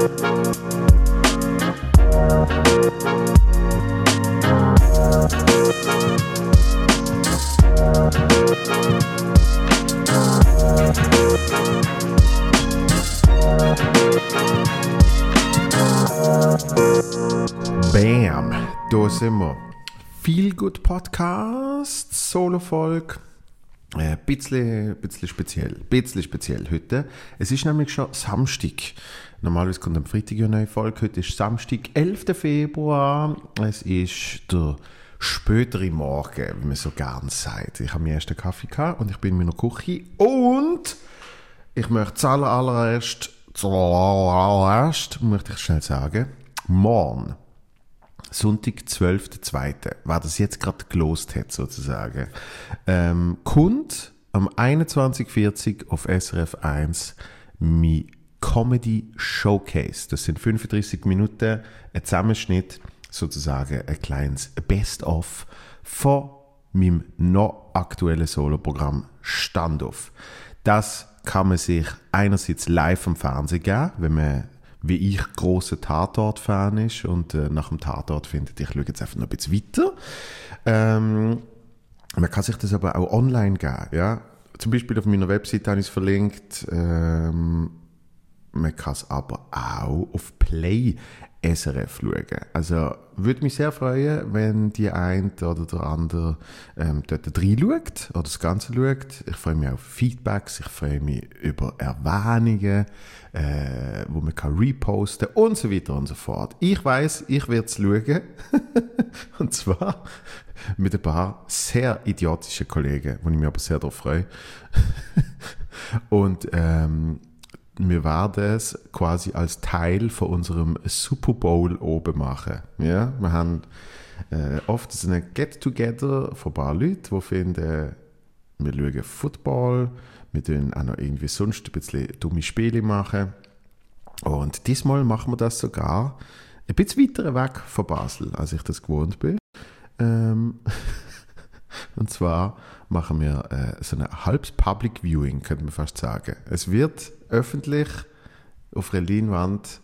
Bam, da sind wir. Viel gut Podcast, Solo-Folge. Ein äh, bisschen, bisschen speziell, bisschen speziell heute. Es ist nämlich schon Samstag. Normalerweise kommt am Freitag eine neue Folge. Heute ist Samstag, 11. Februar. Es ist der spätere Morgen, wie man so gern sagt. Ich habe meinen ersten Kaffee gehabt und ich bin in meiner Küche und ich möchte zuallererst, zuallererst, möchte ich schnell sagen, morgen Sonntag, 12.02., wer das jetzt gerade gelost hat, sozusagen, ähm, kommt am 21.40 auf SRF 1 mein Comedy Showcase. Das sind 35 Minuten, ein Zusammenschnitt, sozusagen ein kleines Best-of von meinem noch aktuellen Soloprogramm Standoff. Das kann man sich einerseits live am Fernsehen geben, wenn man wie ich großer Tatort-Fan ist und äh, nach dem Tatort findet, ich schaue jetzt einfach noch ein bisschen weiter. Ähm, man kann sich das aber auch online geben, ja. Zum Beispiel auf meiner Website habe ich es verlinkt. Ähm, man kann es aber auch auf Play SRF schauen. Also würde mich sehr freuen, wenn die eine oder der andere ähm, dort reinschaut oder das Ganze schaut. Ich freue mich auf Feedbacks, ich freue mich über Erwähnungen, äh, wo man kann reposten und so weiter und so fort. Ich weiß, ich werde es schauen. und zwar mit ein paar sehr idiotischen Kollegen, wo ich mich aber sehr darauf freue. und ähm, wir werden es quasi als Teil von unserem Super Bowl oben machen. Ja, wir haben äh, oft so ein Get-Together von ein paar Leuten, die finden, wir schauen Football, wir tun auch noch irgendwie sonst ein bisschen dumme Spiele machen. Und diesmal machen wir das sogar ein bisschen weiter weg von Basel, als ich das gewohnt bin. Ähm und zwar machen wir äh, so ein halbes Public Viewing, könnte man fast sagen. Es wird öffentlich auf einer Leinwand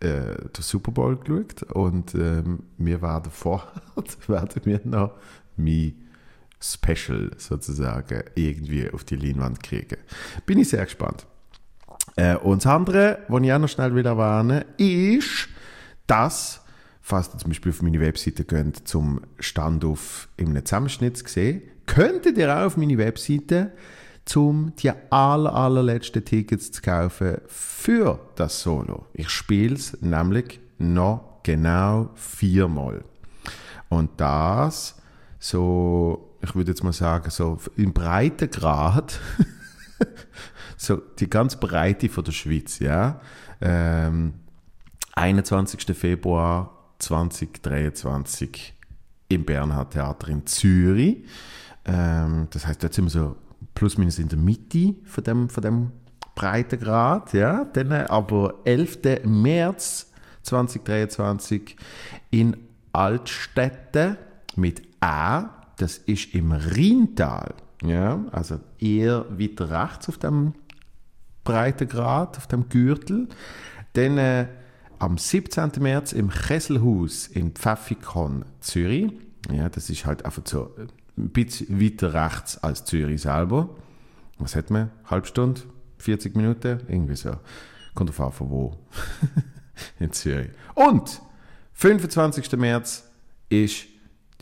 äh, der Super Bowl geschaut und ähm, wir werden vorher werden wir noch mein Special sozusagen irgendwie auf die Leinwand kriegen. Bin ich sehr gespannt. Äh, und das andere, was ich auch noch schnell will erwähnen, ist, dass falls ihr zum Beispiel auf meine Webseite geht, zum Standoff in einem Zusammenschnitt zu sehen, könntet ihr auch auf meine Webseite um die aller, allerletzten Tickets zu kaufen für das Solo. Ich spiele es nämlich noch genau viermal. Und das so, ich würde jetzt mal sagen, so im Breitengrad, so die ganz Breite von der Schweiz, ja. Ähm, 21. Februar 2023 im Bernhard Theater in Zürich. Ähm, das heißt, dort sind wir so plus minus in der Mitte von dem, von dem Breitengrad. Ja? Dann aber 11. März 2023 in Altstädte mit A. Das ist im Rheintal. Ja? Also eher weiter rechts auf dem Breitengrad, auf dem Gürtel. Dann äh, am 17. März im Kesselhaus in Pfäffikon, Zürich. Ja, das ist halt einfach so ein bisschen weiter rechts als Zürich selber. Was hat man? Halb Stunde? 40 Minuten? Irgendwie so. Kommt auf an, von wo. in Zürich. Und 25. März ist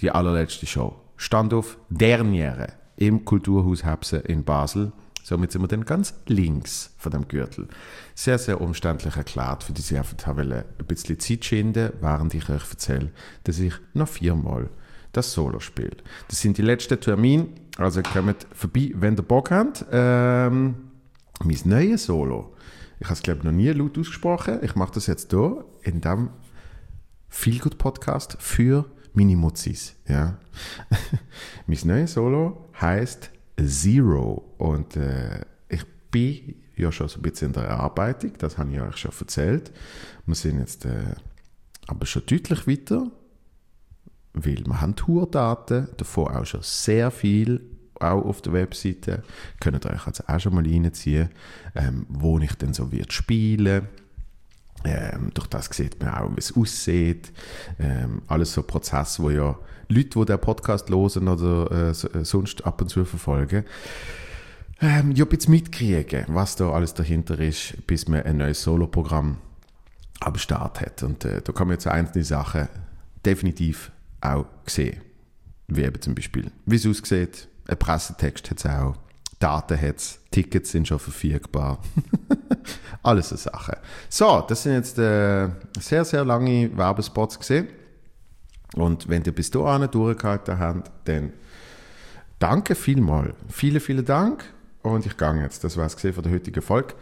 die allerletzte Show. Standoff Derniere im Kulturhaus Hebse in Basel. Somit sind wir dann ganz links von dem Gürtel. Sehr, sehr umständlich erklärt, für die ich einfach ein bisschen Zeit schinden, während ich euch erzähle, dass ich noch viermal das Solo spiele. Das sind die letzten Termine, also kommt vorbei, wenn ihr Bock habt. Ähm, mein neues Solo, ich habe es glaube ich noch nie laut ausgesprochen, ich mache das jetzt hier in dem Feelgood Podcast für Mini-Mutzis. Ja. mein neues Solo heißt Zero. Und äh, ich bin ja schon so ein bisschen in der Erarbeitung, das habe ich euch schon erzählt. Wir sind jetzt äh, aber schon deutlich weiter, weil wir haben Tourdaten, davon auch schon sehr viel, auch auf der Webseite. Könnt ihr euch also auch schon mal reinziehen, ähm, wo ich dann so wird spielen Ähm, durch das sieht man auch, wie es aussieht. Ähm, alles so Prozesse, wo ja Leute, die den Podcast hören oder äh, äh, sonst ab und zu verfolgen, ähm, ja, bisschen mitkriegen, was da alles dahinter ist, bis man ein neues Solo-Programm am Start hat. Und äh, da kann man jetzt einzelne Sachen definitiv auch sehen. Wie eben zum Beispiel, wie es aussieht, ein Pressetext hat es auch, Daten hat es, Tickets sind schon verfügbar. Alles so Sachen. So, das sind jetzt äh, sehr, sehr lange Werbespots gesehen. Und wenn ihr bis dahin durchgehalten habt, dann danke vielmal. Vielen, vielen Dank. Und ich gehe jetzt. Das war es von der heutigen Folge.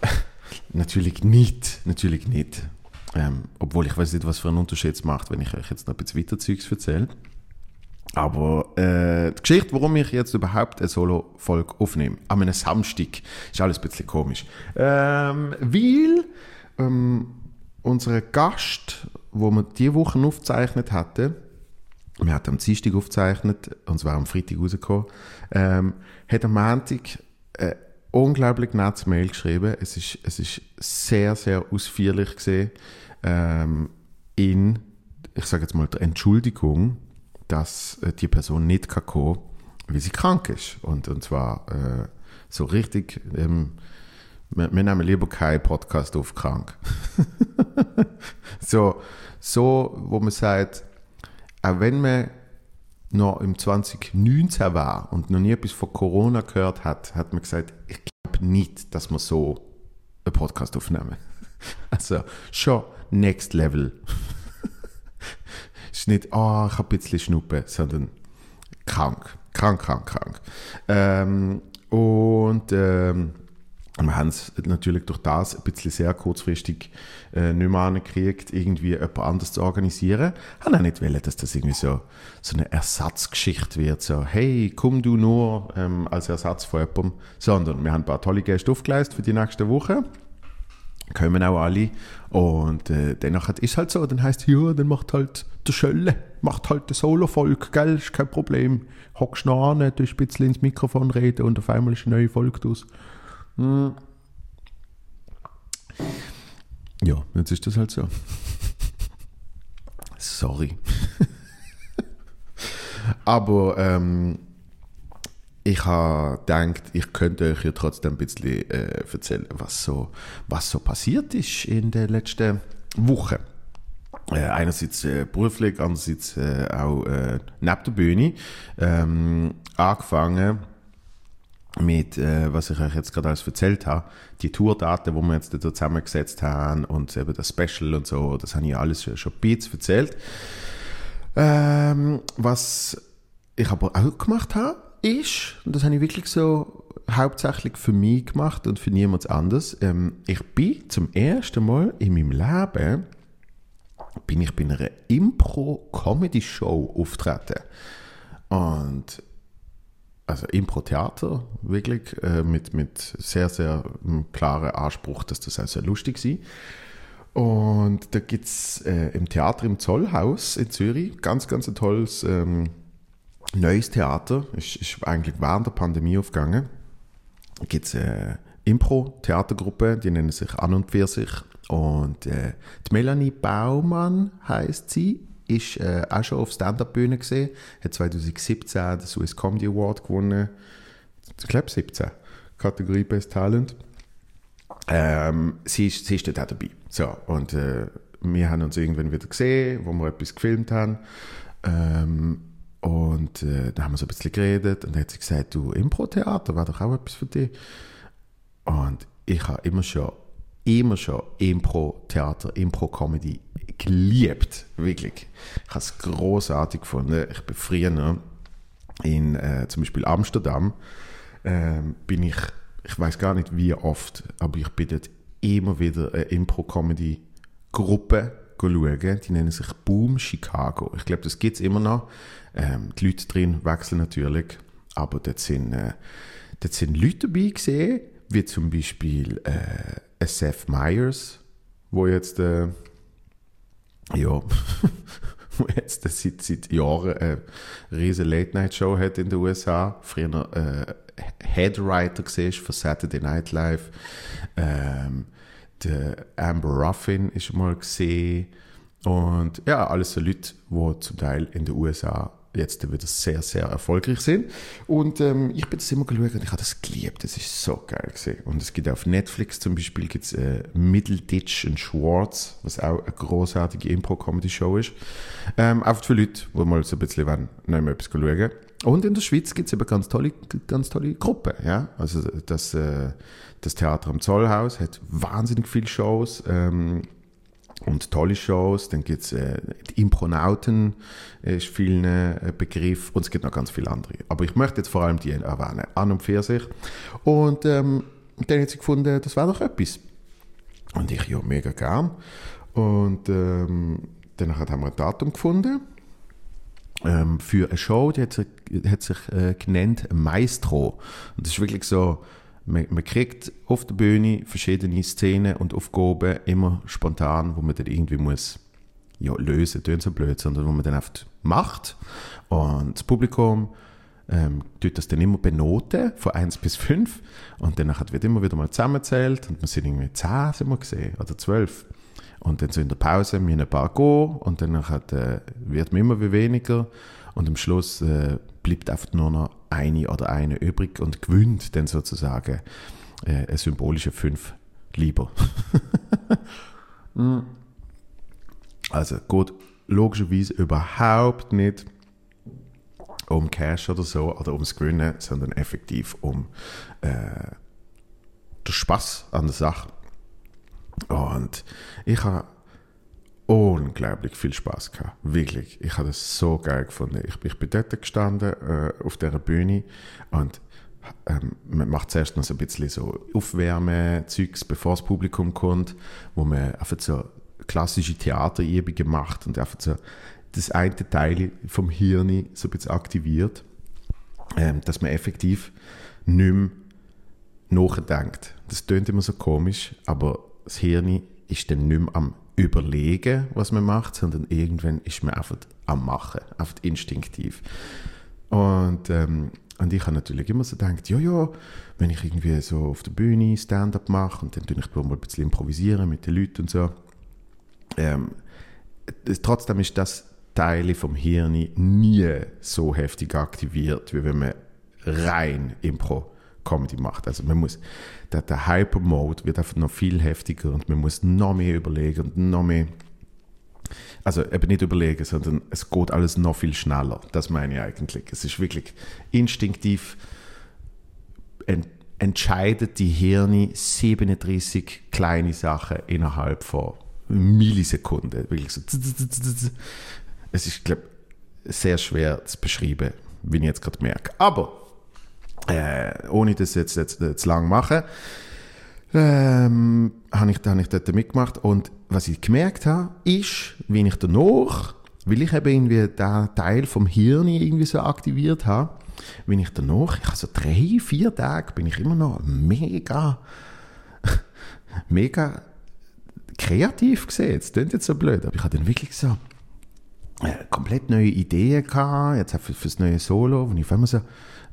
natürlich nicht. Natürlich nicht. Ähm, obwohl ich weiß nicht, was für einen Unterschied es macht, wenn ich euch jetzt noch ein bisschen weiter Zeugs erzähle. Aber äh, die Geschichte, warum ich jetzt überhaupt eine Solo-Folge aufnehme, an einem Samstag, ist alles ein bisschen komisch. Ähm, weil ähm, unser Gast, wo wir diese Woche aufgezeichnet hatten, wir hatten am Dienstag aufgezeichnet, und zwar am Freitag rausgekommen, ähm, hat am Montag äh, unglaublich nettes Mail geschrieben. Es ist, es ist sehr, sehr ausführlich gesehen ähm, in, ich sage jetzt mal, der Entschuldigung dass äh, die Person nicht kann kommen, weil sie krank ist. Und, und zwar äh, so richtig, ähm, wir, wir, nehmen lieber keinen Podcast auf krank. so, so, wo man sagt, auch wenn man noch im 2019 war und noch nie etwas von Corona gehört hat, hat man gesagt, ich glaube nicht, dass wir so einen Podcast aufnehmen. Also schon next level ist nicht, oh, ich habe ein bisschen Schnuppe, sondern krank. Krank, krank, krank. Ähm, und ähm, wir haben es natürlich durch das ein bisschen sehr kurzfristig äh, nicht mehr angekriegt, irgendwie jemand anders zu organisieren. Haben auch nicht wollen, dass das irgendwie so, so eine Ersatzgeschichte wird, so, hey, komm du nur ähm, als Ersatz von jemandem, sondern wir haben ein paar tolle Gäste aufgeleistet für die nächste Woche kommen auch alle. Und äh, danach ist es halt so, dann heißt ja, dann macht halt der Schölle, macht halt der Solo-Folge, gell, ist kein Problem. Hockst noch an, du ein bisschen ins Mikrofon reden und auf einmal ist eine neue Folge draus. Hm. Ja, jetzt ist das halt so. Sorry. Aber ähm, ich habe gedacht, ich könnte euch ja trotzdem ein bisschen äh, erzählen, was so, was so passiert ist in den letzten Wochen. Äh, einerseits äh, beruflich, andererseits äh, auch äh, neben der Bühne. Ähm, angefangen mit, äh, was ich euch jetzt gerade alles erzählt habe, die Tourdaten, die wir jetzt da zusammengesetzt haben und eben das Special und so, das habe ich alles schon, schon ein bisschen erzählt. Ähm, was ich aber auch gemacht habe, ist, und das habe ich wirklich so hauptsächlich für mich gemacht und für niemand anders, ähm, ich bin zum ersten Mal in meinem Leben bin ich bei einer Impro-Comedy-Show auftreten. Und also Impro-Theater, wirklich, äh, mit, mit sehr, sehr klaren Anspruch, dass das auch sehr lustig sei. Und da gibt es äh, im Theater im Zollhaus in Zürich ganz, ganz ein tolles ähm, neues Theater, ist, ist eigentlich während der Pandemie aufgegangen. Da gibt es eine Impro-Theatergruppe, die nennen sich An und für sich. Und äh, die Melanie Baumann heißt sie, ist äh, auch schon auf Stand-Up-Bühne gesehen, hat 2017 den Swiss Comedy Award gewonnen. Ich glaube 17. Kategorie Best Talent. Ähm, sie, ist, sie ist dort auch dabei. So, und äh, wir haben uns irgendwann wieder gesehen, wo wir etwas gefilmt haben. Ähm, und äh, da haben wir so ein bisschen geredet und dann hat sie gesagt, du, Impro-Theater war doch auch etwas für dich. Und ich habe immer schon, immer schon Impro-Theater, Impro-Comedy geliebt, wirklich. Ich habe es großartig gefunden. Ich bin früher in äh, zum Beispiel Amsterdam, äh, bin ich, ich weiß gar nicht wie oft, aber ich bin dort immer wieder eine Impro-Comedy-Gruppe schauen. Die nennen sich Boom Chicago. Ich glaube, das gibt es immer noch. Ähm, die Leute drin wechseln natürlich, aber dort sind, äh, dort sind Leute dabei gesehen, wie zum Beispiel äh, Seth Meyers, wo jetzt äh, ja, wo jetzt seit, seit Jahren eine riesige Late-Night-Show hat in den USA. Früher äh, Headwriter war für Saturday Night Live. Ähm, der Amber Ruffin ist mal gesehen. Und ja, alles so Leute, die zum Teil in den USA jetzt wieder sehr, sehr erfolgreich sind. Und ähm, ich bin das immer geschaut und ich habe das geliebt. Das ist so geil gesehen. Und es gibt auf Netflix zum Beispiel gibt's, äh, Middleditch und Schwartz, was auch eine großartige Impro-Comedy-Show ist. Ähm, auch für Leute, die mal so ein bisschen wollen, noch mal etwas schauen. Und in der Schweiz gibt es eben ganz tolle, ganz tolle Gruppen. Ja? Also das, äh, das Theater am Zollhaus hat wahnsinnig viele Shows. Ähm, und tolle Shows. Dann gibt es äh, die Impronauten, ist vielen äh, Begriff und es gibt noch ganz viele andere. Aber ich möchte jetzt vor allem die erwähnen, an und für sich. Und ähm, dann hat sie gefunden, das wäre doch etwas. Und ich, ja, mega gern. Und ähm, dann haben wir ein Datum gefunden ähm, für eine Show, die hat sich, hat sich äh, genannt Maestro. Und das ist wirklich so man, man, kriegt auf der Bühne verschiedene Szenen und Aufgaben immer spontan, wo man dann irgendwie muss ja, lösen, tun so blöd, sondern wo man dann einfach macht. Und das Publikum ähm, tut das dann immer benoten, von 1 bis 5. Und dann wird immer wieder mal zusammenzählt und wir sind irgendwie 10 sind wir gesehen, oder 12. Und dann so in der Pause müssen ein paar gehen und dann äh, wird man immer weniger. Und am Schluss äh, bleibt einfach nur noch eine oder eine übrig und gewinnt dann sozusagen äh, eine symbolische 5 lieber. Also gut, logischerweise überhaupt nicht um Cash oder so oder ums Gewinnen, sondern effektiv um äh, den Spaß an der Sache. Und ich habe unglaublich viel Spaß gehabt. Wirklich. Ich habe das so geil gefunden. Ich, ich bin dort gestanden, äh, auf dieser Bühne und ähm, man macht zuerst noch so ein bisschen so Aufwärme-Zeugs, bevor das Publikum kommt, wo man einfach so klassische Theaterübungen macht und einfach so das eine Teil vom Hirn so ein bisschen aktiviert, ähm, dass man effektiv nicht mehr nachdenkt. Das klingt immer so komisch, aber das Hirn ist dann nicht mehr am überlegen, was man macht, sondern irgendwann ist man einfach am Machen, einfach instinktiv. Und, ähm, und ich habe natürlich immer so gedacht, ja, ja, wenn ich irgendwie so auf der Bühne Stand-up mache und dann tue ich mal ein bisschen improvisieren mit den Leuten und so, ähm, trotzdem ist das Teil vom Hirn nie so heftig aktiviert, wie wenn man rein Impro Comedy macht. Also man muss, der, der Hyper-Mode wird einfach noch viel heftiger und man muss noch mehr überlegen und noch mehr, also eben nicht überlegen, sondern es geht alles noch viel schneller. Das meine ich eigentlich. Es ist wirklich instinktiv, ent, entscheidet die Hirne 37 kleine Sachen innerhalb von Millisekunden. Wirklich so. Es ist, glaube sehr schwer zu beschreiben, wie ich jetzt gerade merke. Aber äh, ohne das jetzt, jetzt, jetzt zu lang machen, ähm, habe ich, hab ich dort mitgemacht. Und was ich gemerkt habe, ist, wie ich danach, weil ich eben irgendwie den Teil vom Hirn irgendwie so aktiviert habe, wenn ich danach, ich habe so drei, vier Tage, bin ich immer noch mega, mega kreativ gesehen. Das klingt jetzt so blöd, aber ich habe dann wirklich so komplett neue Ideen gehabt, jetzt für, für das neue Solo, wo ich auf einmal so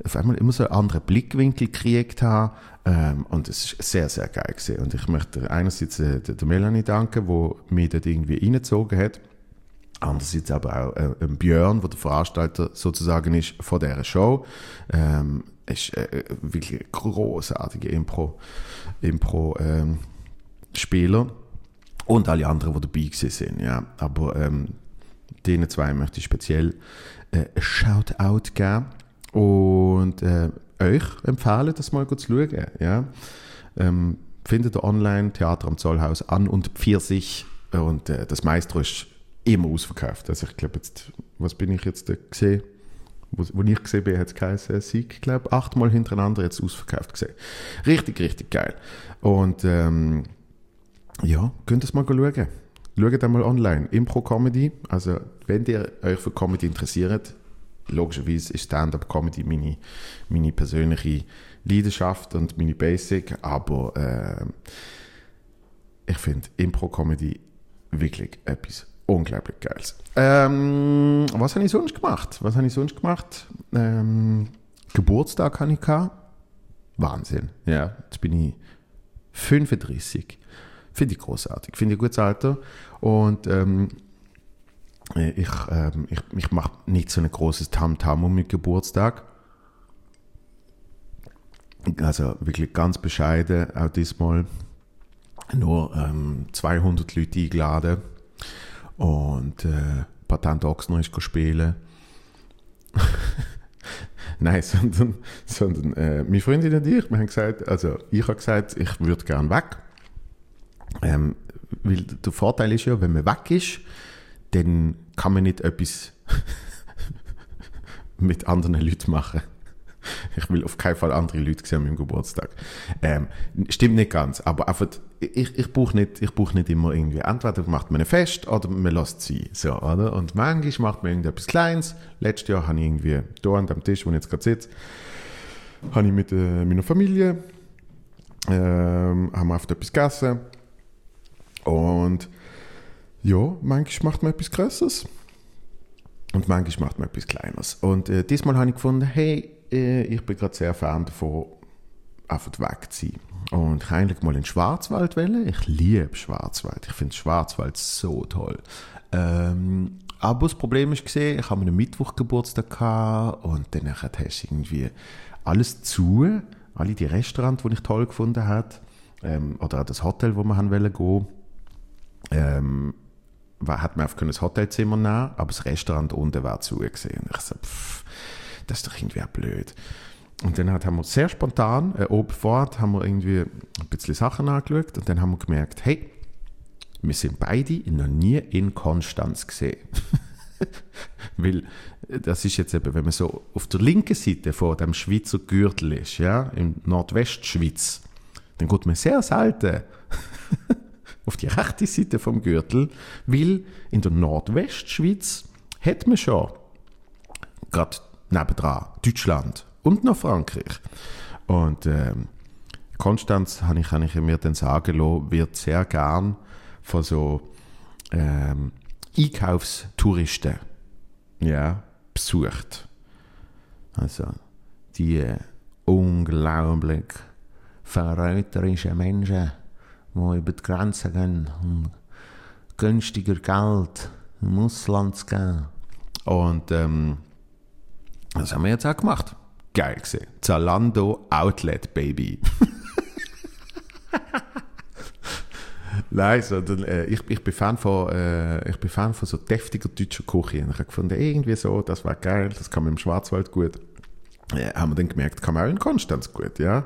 auf einmal immer so einen anderen Blickwinkel gekriegt habe. Ähm, und es ist sehr, sehr geil gewesen. Und ich möchte einerseits äh, der, Melanie danken, die mich dort irgendwie reingezogen hat. Andererseits aber auch äh, Björn, der der Veranstalter sozusagen ist von dieser Show. Ähm, ist äh, wirklich ein großartiger Impro, Impro ähm, Spieler und alle anderen, die dabei sind. Ja. Aber ähm, denen zwei möchte ich speziell äh, Shoutout geben und äh, euch empfehlen, das mal zu schauen. Ja? Ähm, findet ihr online Theater am Zollhaus an und Pfirsich und äh, das Maestro ist immer ausverkauft. Also ich glaube jetzt, was bin ich jetzt gesehen? Wo, ich gesehen bin, hat es geheißen, Sieg, glaube achtmal hintereinander jetzt ausverkauft gesehen. Richtig, richtig geil. Und ähm, ja, könnt ihr es mal schauen. Schaut einmal online. Impro-Comedy, also wenn ihr euch für Comedy interessiert, logischerweise ist Stand-up-Comedy meine, meine persönliche Leidenschaft und meine Basic, aber äh, ich finde Impro-Comedy wirklich etwas unglaublich Geiles. Ähm, was habe ich sonst gemacht? Was habe ich sonst gemacht? Ähm, Geburtstag hatte ich gehabt. Wahnsinn. Ja, jetzt bin ich 35. Finde ich großartig. Finde ich ein gutes Alter. Und ähm, ich, ähm, ich, ich mache nicht so ein großes Tamtam um mit Geburtstag. Also wirklich ganz bescheiden, auch diesmal nur ähm, 200 Leute eingeladen und äh, Patent Ochsner ist spielen. Nein, sondern, sondern äh, meine Freundin und ich, wir haben gesagt, also ich habe gesagt, ich würde gerne weg. Ähm, weil der Vorteil ist ja, wenn man weg ist, dann kann man nicht etwas mit anderen Leuten machen. Ich will auf keinen Fall andere Leute sehen an meinem Geburtstag. Ähm, stimmt nicht ganz, aber einfach, ich, ich brauche nicht, brauch nicht immer irgendwie, entweder macht man ein Fest oder man lässt sie so, oder? Und manchmal macht man irgendetwas Kleines. Letztes Jahr habe ich irgendwie hier an dem Tisch, wo ich jetzt gerade sitze, habe ich mit äh, meiner Familie, ähm, haben wir oft etwas gegessen und ja, manchmal macht man etwas Größeres und manchmal macht man etwas Kleines. Und äh, diesmal habe ich gefunden, hey, äh, ich bin gerade sehr Fan davon, einfach wegzuziehen. Und ich eigentlich mal in Schwarzwald wählen. Ich liebe Schwarzwald. Ich finde Schwarzwald so toll. Ähm, aber das Problem ist gesehen, ich habe einen Mittwoch Geburtstag gehabt und dann hast du irgendwie alles zu, alle die Restaurants, die ich toll gefunden habe, ähm, oder auch das Hotel, wo wir haben wollen gehen, ähm, hat man einfach das Hotelzimmer nehmen, aber das Restaurant unten war zugesehen. Ich so, pff, das ist doch irgendwie auch blöd. Und dann haben wir sehr spontan, äh, oben vor Ort, haben wir irgendwie ein bisschen Sachen angeschaut und dann haben wir gemerkt, hey, wir sind beide noch nie in Konstanz gesehen. Weil äh, das ist jetzt eben, wenn man so auf der linken Seite vor dem Schweizer Gürtel ist, ja, in Nordwestschweiz, dann geht man sehr selten auf die rechte Seite vom Gürtel, weil in der Nordwestschweiz hat man schon gerade nebendran Deutschland und noch Frankreich. Und ähm, Konstanz, habe ich, ich mir dann sagen lassen, wird sehr gern von so ähm, Einkaufstouristen ja, besucht. Also die äh, unglaublich verräterischen Menschen, die über die Grenzen gehen, um günstiger Geld im Ausland zu geben. Und ähm, das haben wir jetzt auch gemacht. Geil gesehen. Zalando Outlet Baby. Nein, sondern, äh, ich, ich, bin Fan von, äh, ich bin Fan von so deftiger deutscher Küche. Und ich habe gefunden, irgendwie so, das war geil, das kann man im Schwarzwald gut. Äh, haben wir dann gemerkt, kann man auch in Konstanz gut, ja.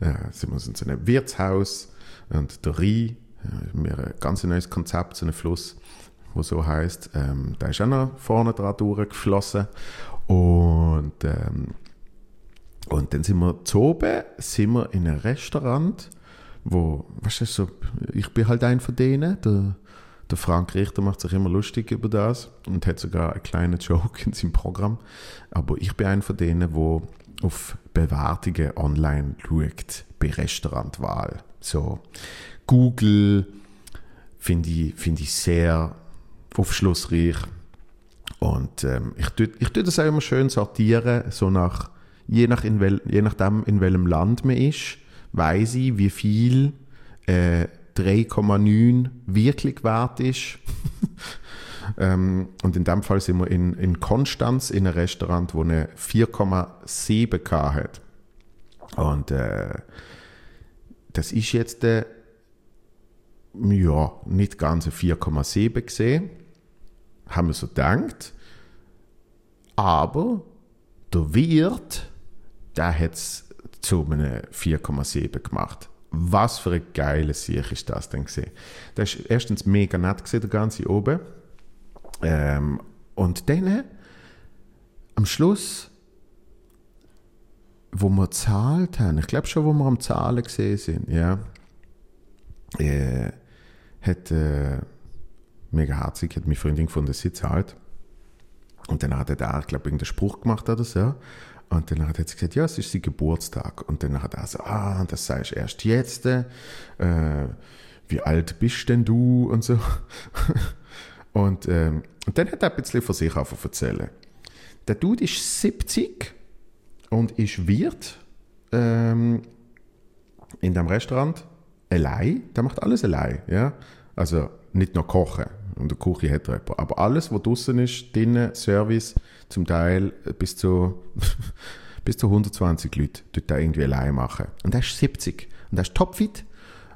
Äh, sind wir in so einem Wirtshaus und der Rhein, äh, mir ein ganz neues Konzept, so ein Fluss, wo so heißt, ähm, da ist auch noch vorne dran durchgeflossen und, ähm, und dann sind wir zu oben, sind wir in einem Restaurant, wo, weißt du, so, ich bin halt ein von denen, der, der Frank Richter macht sich immer lustig über das und hat sogar einen kleinen Joke in seinem Programm. Aber ich bin ein von denen, wo auf Bewertungen online schaut bei Restaurantwahl. So Google finde ich, find ich sehr aufschlussreich. Und ähm, ich tue ich tu das auch immer schön sortieren, so nach, je, nach in wel, je nachdem, in welchem Land man ist, weiß ich, wie viel äh, 3,9 wirklich wert ist. ähm, und in dem Fall sind wir in, in Konstanz in einem Restaurant, wo eine 4,7 hat. Und äh, das ist jetzt äh, ja, nicht ganz 4,7 gesehen haben wir so gedacht. Aber der Wirt, der hat es zu einem 4,7 gemacht. Was für ein geiles Sieg ist das denn gesehen? Das ist erstens mega nett gesehen, der ganze oben. Ähm, und dann am Schluss, wo wir zahlt haben, ich glaube schon, wo wir am Zahlen gesehen sind, ja, äh, hat äh, mega herzig, hat meine Freundin gefunden, sie zahlt. Und dann hat er da, glaube ich, irgendeinen Spruch gemacht oder so. Und dann hat sie gesagt, ja, es ist sein Geburtstag. Und dann hat er so, ah, das sagst du erst jetzt. Äh, wie alt bist denn du? Und so. und, ähm, und dann hat er ein bisschen von sich auf erzählen. Der Dude ist 70 und ist Wirt ähm, in dem Restaurant allein, der macht alles allein, ja. Also nicht nur kochen, und der Küche hat er jemand, aber alles, was draußen ist, drinnen, Service, zum Teil bis zu, bis zu 120 Leute, tut er irgendwie allein machen. Und er ist 70 und er ist topfit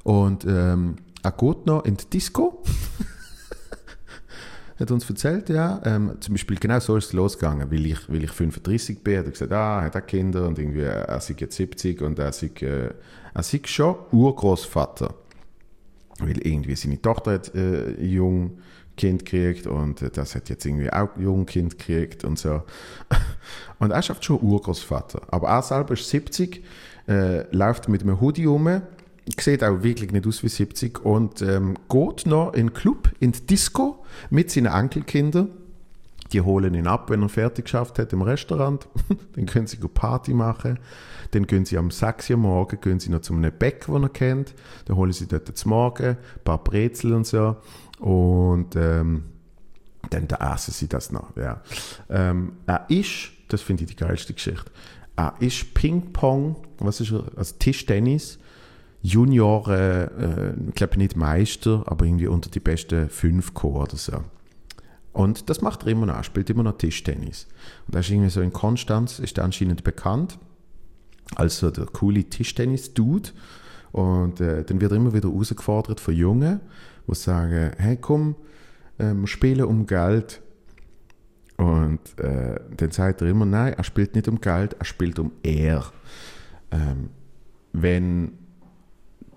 und ähm, er geht noch in die Disco. hat uns erzählt, ja, ähm, zum Beispiel genau so ist es losgegangen, weil ich, weil ich 35 bin, hat er gesagt, ah, hat auch Kinder und irgendwie, er ist jetzt 70 und er ist, äh, er ist schon Urgroßvater. Weil irgendwie seine Tochter hat äh, jung Kind gekriegt und äh, das hat jetzt irgendwie auch jung Kind gekriegt und so. Und er schafft schon Urgroßvater. Aber er selber ist 70, äh, läuft mit einem Hoodie rum, sieht auch wirklich nicht aus wie 70 und ähm, geht noch in den Club, in die Disco mit seinen Enkelkindern. Die holen ihn ab, wenn er fertig geschafft hat im Restaurant. Dann können sie Party machen. Dann gehen sie am 6 Uhr morgen gehen sie noch zu einem Bäck, den er kennt. Dann holen sie dort zum Morgen ein paar Brezel und so. Und ähm, dann da essen sie das noch. Ja. Ähm, er ist, das finde ich die geilste Geschichte, er ist Ping-Pong, was ist er, also Tischtennis, Junior, äh, ich glaube nicht Meister, aber irgendwie unter die besten fünf gekommen oder so. Und das macht er immer noch, er spielt immer noch Tischtennis. Und er ist irgendwie so in Konstanz, ist er anscheinend bekannt als so der coole Tischtennis-Dude. Und äh, dann wird er immer wieder herausgefordert von Jungen, die sagen, hey komm, äh, wir spielen um Geld. Und äh, dann sagt er immer, nein, er spielt nicht um Geld, er spielt um Ehr. Ähm, wenn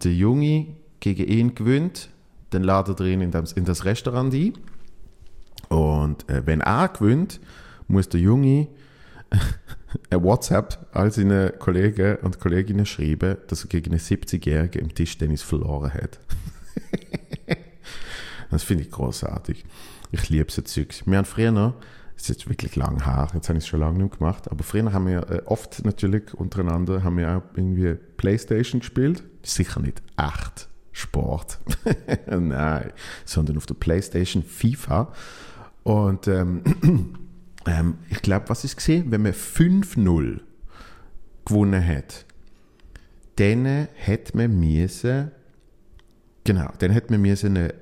der Junge gegen ihn gewinnt, dann ladet er ihn in das, in das Restaurant ein. Und äh, wenn er gewinnt, muss der Junge ein WhatsApp all seine Kollegen und Kolleginnen schreiben, dass er gegen einen 70-Jährigen im Tischtennis verloren hat. das finde ich großartig. Ich liebe so Zeugs. Wir haben früher noch, es ist jetzt wirklich lang her, jetzt habe ich es schon lange nicht gemacht, aber früher haben wir äh, oft natürlich untereinander haben wir auch irgendwie Playstation gespielt. Sicher nicht echt Sport. Nein, sondern auf der Playstation FIFA. Und ähm, ähm, ich glaube, was ist gesehen, wenn man 5-0 gewonnen hat, dann hätte man müssen, genau, dann hätte man müssen eine,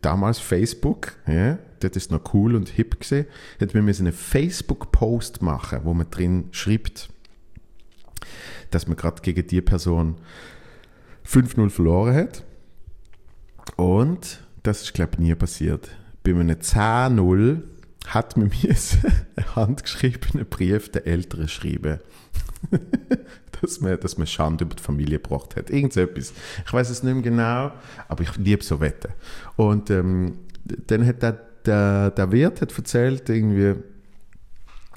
damals Facebook, ja, das ist noch cool und hip gesehen, hätte man müssen einen Facebook-Post machen, wo man drin schreibt, dass man gerade gegen die Person 5-0 verloren hat. Und das ist, glaube ich, nie passiert. Bei einem 10-0 hat man mir einen handgeschriebenen Brief der Eltern schreiben. dass man, dass man Schande über die Familie gebracht hat. Irgend so etwas. Ich weiß es nicht mehr genau, aber ich liebe so Wetten. Und ähm, dann hat der, der, der Wirt hat erzählt, irgendwie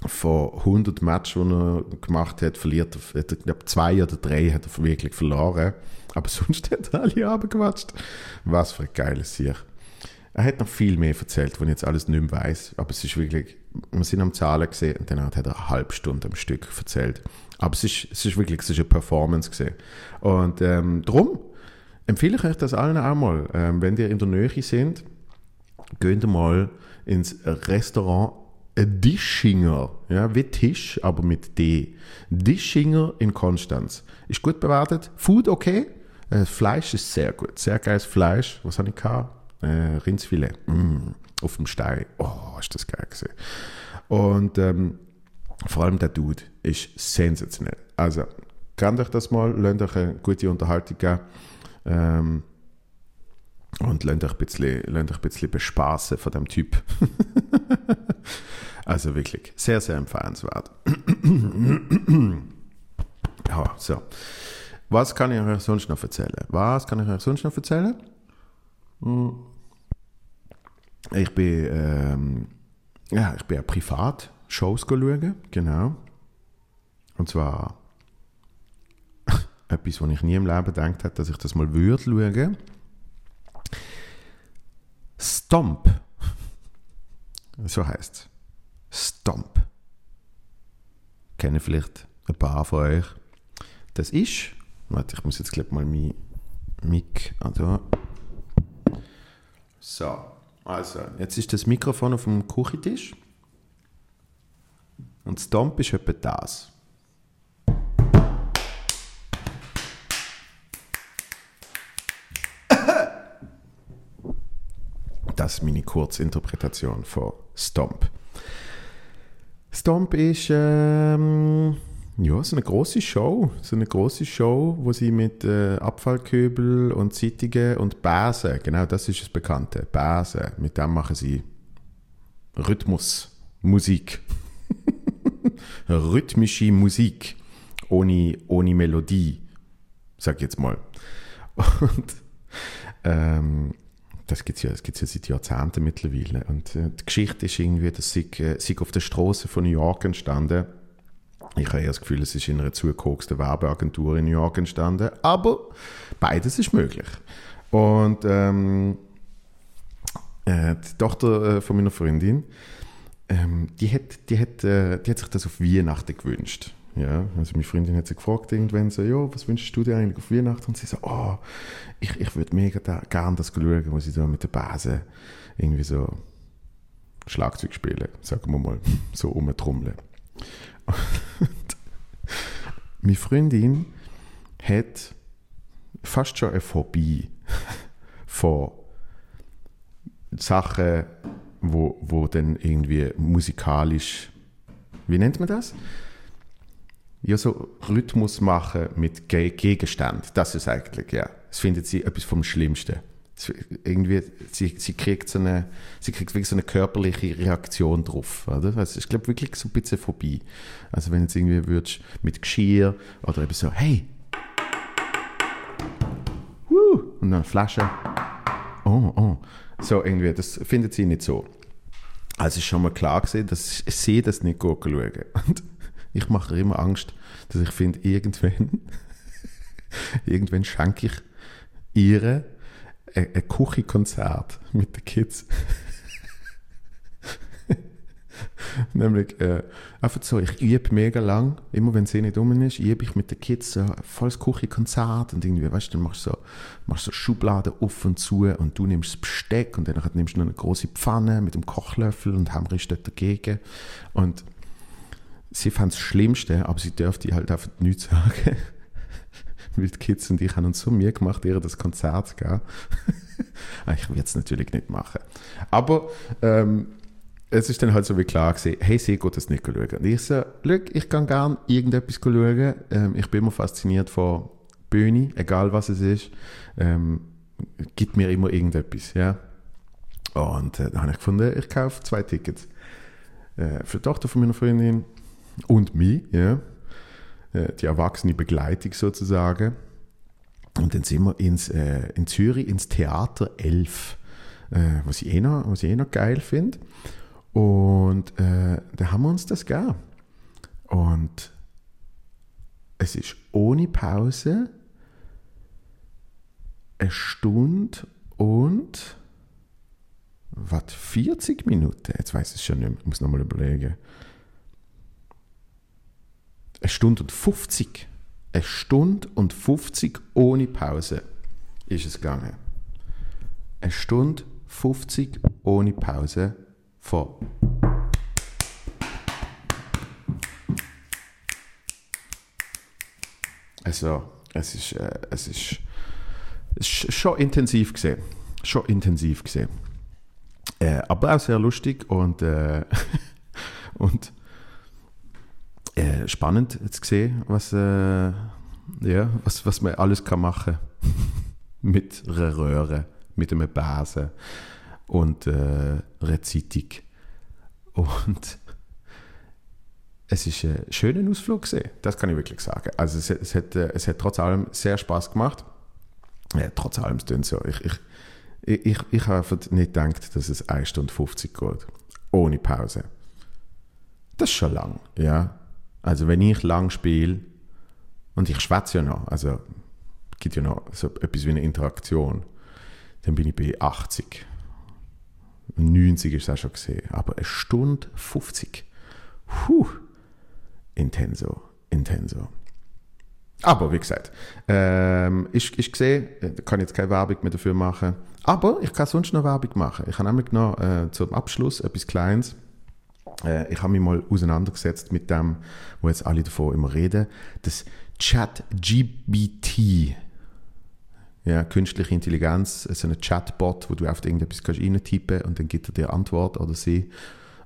von 100 Matches, die er gemacht hat, verliert er, ich glaube, zwei oder drei hat er wirklich verloren. Aber sonst hat er alle abgequatscht. Was für ein geiles Sieg. Er hat noch viel mehr erzählt, was ich jetzt alles nicht mehr weiss. Aber es ist wirklich, wir sind am Zahlen gesehen und dann hat er eine halbe Stunde am Stück erzählt. Aber es ist, es ist wirklich, es ist eine Performance gesehen. Und ähm, darum empfehle ich euch das allen auch mal. Ähm, wenn ihr in der Nähe sind, geht mal ins Restaurant Dischinger, ja, wie Tisch, aber mit D. Dischinger in Konstanz. Ist gut bewertet. Food okay. Äh, Fleisch ist sehr gut. Sehr geiles Fleisch. Was habe ich gehabt? äh, Rindsfilet mm, auf dem Stein. Oh, ist das geil gewesen. Und ähm, vor allem der Dude ist sensationell. Also, kann euch das mal, lernt euch eine gute Unterhaltung geben. Ähm, und lernt euch ein bisschen, euch ein bisschen bespaßen von dem Typ. also wirklich sehr, sehr empfehlenswert. ja, so. Was kann ich euch sonst noch erzählen? Was kann ich euch sonst noch erzählen? Hm. Ich bin, ähm, ja, ich bin ja privat Shows schauen, genau. Und zwar etwas, was ich nie im Leben gedacht habe, dass ich das mal würde schauen. Stomp. So heißt es. Stomp. Kennen vielleicht ein paar von euch. Das ist, Warte, ich muss jetzt gleich mal mein Mic. Also. So, also, jetzt ist das Mikrofon auf dem Küchentisch. Und das Dump ist etwa das. Das ist meine Kurzinterpretation von Stomp. Stomp ist ähm, ja, so eine große Show. So eine große Show, wo sie mit äh, Abfallkübel und Zeitungen und Basen, genau das ist das Bekannte, Basen, mit dem machen sie Rhythmus, Musik. Rhythmische Musik. Ohne, ohne Melodie, sag ich jetzt mal. Und ähm, das gibt es ja, ja seit Jahrzehnten mittlerweile. Und äh, die Geschichte ist irgendwie, dass sie, äh, sie auf der Straße von New York entstanden ich habe das Gefühl, es ist in einer zugekoksten Werbeagentur in New York entstanden. Aber beides ist möglich. Und ähm, äh, die Tochter äh, von meiner Freundin, ähm, die, hat, die, hat, äh, die hat sich das auf Weihnachten gewünscht. Ja, also meine Freundin hat sie gefragt irgendwann so, ja, was wünschst du dir eigentlich auf Weihnachten? Und sie so, oh, ich, ich würde mega da, gern das schauen, wo sie da mit der Base irgendwie so Schlagzeug spielen, sagen wir mal, so umtrummeln. meine Freundin hat fast schon eine Phobie vor Sachen, wo, wo dann irgendwie musikalisch, wie nennt man das? Ja, so Rhythmus machen mit Gegenstand. Das ist eigentlich, ja. Das findet sie etwas vom Schlimmsten irgendwie, sie, sie kriegt so eine, sie kriegt wirklich so eine körperliche Reaktion drauf, oder? Also ich glaube wirklich so ein bisschen vorbei. Also wenn jetzt irgendwie würdest mit Geschirr oder eben so, hey, Woo! und dann eine Flasche, oh, oh, so irgendwie, das findet sie nicht so. Also ist schon mal klar gesehen, dass sie das nicht gut schauen. Und ich mache immer Angst, dass ich finde, irgendwann, irgendwann schenke ich ihre ein, Küchenkonzert mit den Kids. Nämlich äh, einfach so, ich übe mega lang, immer wenn sie nicht um ist, übe ich mit den Kids so volles Küchenkonzert und irgendwie, weißt du, dann machst du so, machst so Schubladen auf und zu und du nimmst das Besteck und dann nimmst du noch eine große Pfanne mit einem Kochlöffel und hammerst dort dagegen und sie fand das Schlimmste, aber sie dürfte halt einfach nichts sagen. Weil die Kids und ich haben uns so Mühe gemacht, ihr das Konzert zu geben. Ah, ich werde es natürlich nicht machen. Aber ähm, es ist dann halt so wie klar gewesen, hey, sie geht das nicht schauen. Und ich so, ich kann gerne irgendetwas schauen. Ähm, ich bin immer fasziniert von Bühne, egal was es ist. Ähm, gibt mir immer irgendetwas, ja. Und äh, dann habe ich gefunden, ich kaufe zwei Tickets. Äh, für die Tochter von meiner Freundin und mich, ja. Äh, die erwachsene Begleitung sozusagen. Und dann sind wir ins, äh, in Zürich ins Theater 11, äh, was, ich eh noch, was ich eh noch geil finde. Und äh, da haben wir uns das gegeben. Und es ist ohne Pause eine Stunde und was 40 Minuten? Jetzt weiß ich es schon nicht mehr. Ich muss nochmal überlegen eine Stunde und 50. Eine Stunde und 50 ohne Pause ist es gegangen. Eine Stunde 50 ohne Pause von Also, es ist, äh, es ist, es ist schon intensiv gesehen. Schon intensiv gesehen. Äh, aber auch sehr lustig und, äh, und spannend zu sehen, was, äh, ja, was, was man alles kann machen mit einer Röhre, mit einer Base und äh, einer Zeitung. Und es ist ein schöner Ausflug gesehen, das kann ich wirklich sagen. Also es, es, hat, äh, es hat trotz allem sehr Spaß gemacht. Ja, trotz allem es so. Ich, ich, ich, ich habe nicht gedacht, dass es 1 Stunde 50 geht. Ohne Pause. Das ist schon lang, ja. Also wenn ich lang spiele, und ich schwätze ja noch, also es gibt ja noch so etwas wie eine Interaktion, dann bin ich bei 80. 90 ist es auch schon gesehen, aber eine Stunde 50. Puh, intenso, intenso. Aber wie gesagt, ähm, ich, ich sehe, ich kann jetzt keine Werbung mehr dafür machen, aber ich kann sonst noch Werbung machen. Ich habe nämlich noch äh, zum Abschluss etwas Kleines äh, ich habe mich mal auseinandergesetzt mit dem, wo jetzt alle davon immer reden, das Chat-GBT. ja, künstliche Intelligenz, so ein Chatbot, wo du auf irgendetwas kannst und dann gibt er dir Antwort oder sie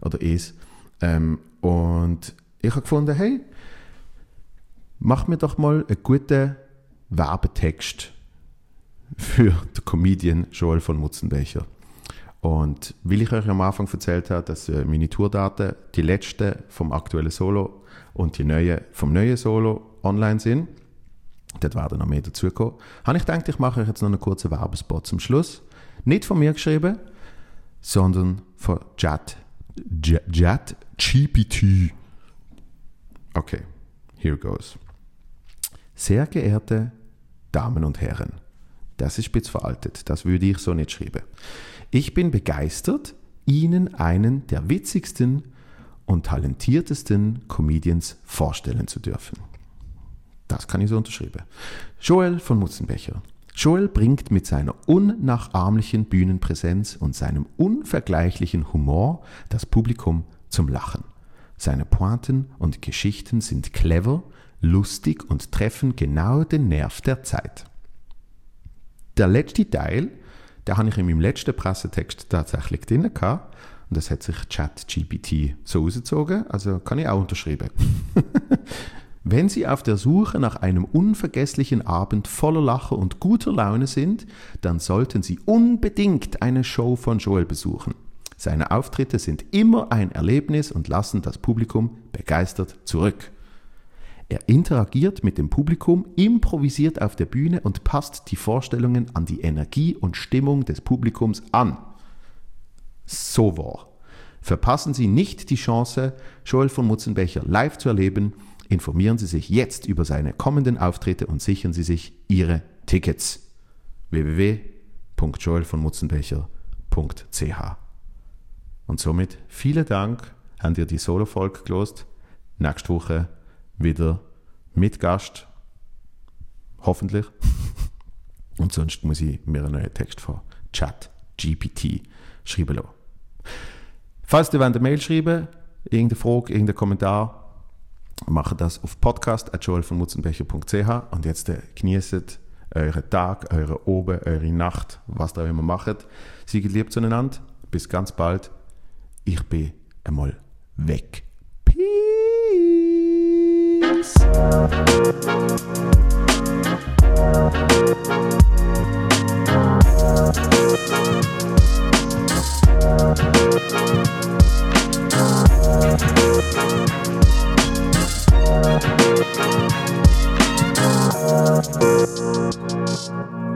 oder es. Ähm, und ich habe gefunden, hey, mach mir doch mal einen guten Werbetext für den Comedian Joel von Mutzenbecher. Und weil ich euch am Anfang erzählt habe, dass äh, meine Tourdaten, die letzten vom aktuellen Solo und die neuen vom neuen Solo online sind, dort werden noch mehr dazukommen, habe ich gedacht, ich mache euch jetzt noch einen kurzen Werbespot zum Schluss. Nicht von mir geschrieben, sondern von Chat, Chat GPT. Okay, here goes. Sehr geehrte Damen und Herren, das ist spitz veraltet, das würde ich so nicht schreiben. Ich bin begeistert, Ihnen einen der witzigsten und talentiertesten Comedians vorstellen zu dürfen. Das kann ich so unterschreiben. Joel von Mutzenbecher. Joel bringt mit seiner unnachahmlichen Bühnenpräsenz und seinem unvergleichlichen Humor das Publikum zum Lachen. Seine Pointen und Geschichten sind clever, lustig und treffen genau den Nerv der Zeit. Der letzte Teil, der habe ich in meinem letzten Pressetext tatsächlich drin gehabt. Und das hat sich ChatGPT so ausgezogen, also kann ich auch unterschreiben. Wenn Sie auf der Suche nach einem unvergesslichen Abend voller Lacher und guter Laune sind, dann sollten Sie unbedingt eine Show von Joel besuchen. Seine Auftritte sind immer ein Erlebnis und lassen das Publikum begeistert zurück. Er interagiert mit dem Publikum, improvisiert auf der Bühne und passt die Vorstellungen an die Energie und Stimmung des Publikums an. So wahr. Verpassen Sie nicht die Chance, Joel von Mutzenbecher live zu erleben. Informieren Sie sich jetzt über seine kommenden Auftritte und sichern Sie sich Ihre Tickets. www.joelvonmutzenbecher.ch Und somit vielen Dank, habt ihr die Solo-Folge gelost. Nächste Woche wieder mit Gast. Hoffentlich. Und sonst muss ich mir einen neuen Text von Chat GPT schreiben lassen. Falls ihr eine Mail schreiben irgendeine Frage, irgendeinen Kommentar, macht das auf podcast.joelvonmutzenbecher.ch und jetzt äh, genießt euren Tag, eure Oben, eure Nacht, was da immer macht. Seid lieb zueinander. Bis ganz bald. Ich bin einmal weg. Thank